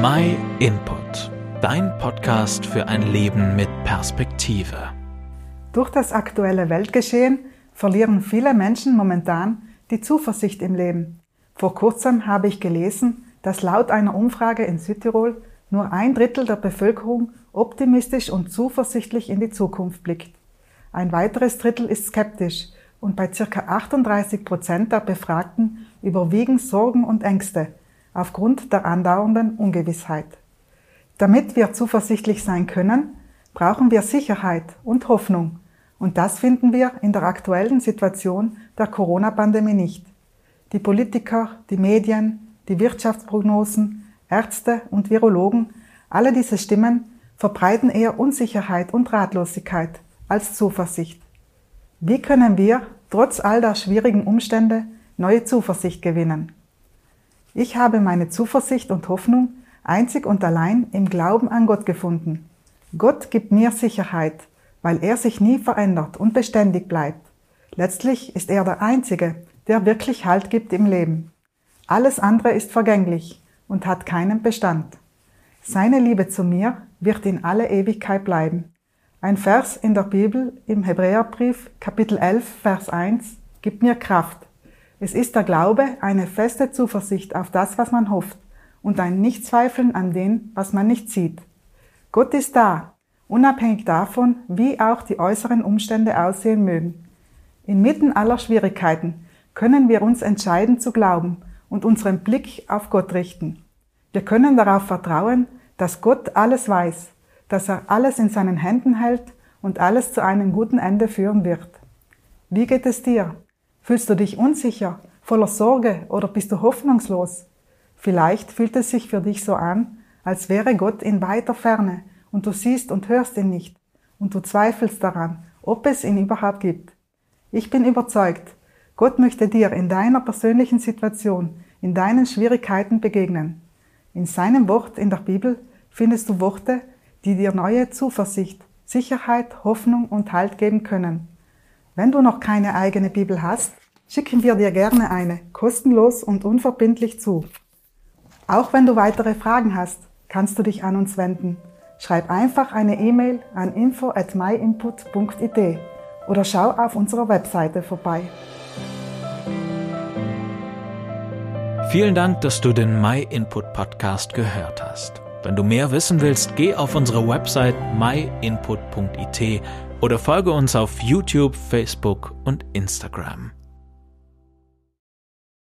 My Input, dein Podcast für ein Leben mit Perspektive. Durch das aktuelle Weltgeschehen verlieren viele Menschen momentan die Zuversicht im Leben. Vor kurzem habe ich gelesen, dass laut einer Umfrage in Südtirol nur ein Drittel der Bevölkerung optimistisch und zuversichtlich in die Zukunft blickt. Ein weiteres Drittel ist skeptisch und bei ca. 38 Prozent der Befragten überwiegen Sorgen und Ängste aufgrund der andauernden Ungewissheit. Damit wir zuversichtlich sein können, brauchen wir Sicherheit und Hoffnung, und das finden wir in der aktuellen Situation der Corona-Pandemie nicht. Die Politiker, die Medien, die Wirtschaftsprognosen, Ärzte und Virologen, alle diese Stimmen verbreiten eher Unsicherheit und Ratlosigkeit als Zuversicht. Wie können wir, trotz all der schwierigen Umstände, neue Zuversicht gewinnen? Ich habe meine Zuversicht und Hoffnung einzig und allein im Glauben an Gott gefunden. Gott gibt mir Sicherheit, weil er sich nie verändert und beständig bleibt. Letztlich ist er der Einzige, der wirklich Halt gibt im Leben. Alles andere ist vergänglich und hat keinen Bestand. Seine Liebe zu mir wird in alle Ewigkeit bleiben. Ein Vers in der Bibel im Hebräerbrief Kapitel 11 Vers 1 gibt mir Kraft. Es ist der Glaube eine feste Zuversicht auf das, was man hofft und ein Nichtzweifeln an dem, was man nicht sieht. Gott ist da, unabhängig davon, wie auch die äußeren Umstände aussehen mögen. Inmitten aller Schwierigkeiten können wir uns entscheiden zu glauben und unseren Blick auf Gott richten. Wir können darauf vertrauen, dass Gott alles weiß dass er alles in seinen Händen hält und alles zu einem guten Ende führen wird. Wie geht es dir? Fühlst du dich unsicher, voller Sorge oder bist du hoffnungslos? Vielleicht fühlt es sich für dich so an, als wäre Gott in weiter Ferne und du siehst und hörst ihn nicht und du zweifelst daran, ob es ihn überhaupt gibt. Ich bin überzeugt, Gott möchte dir in deiner persönlichen Situation, in deinen Schwierigkeiten begegnen. In seinem Wort in der Bibel findest du Worte, die dir neue Zuversicht, Sicherheit, Hoffnung und Halt geben können. Wenn du noch keine eigene Bibel hast, schicken wir dir gerne eine, kostenlos und unverbindlich zu. Auch wenn du weitere Fragen hast, kannst du dich an uns wenden. Schreib einfach eine E-Mail an info at myinput.it oder schau auf unserer Webseite vorbei. Vielen Dank, dass du den MyInput Podcast gehört hast. Wenn du mehr wissen willst, geh auf unsere Website myinput.it oder folge uns auf YouTube, Facebook und Instagram.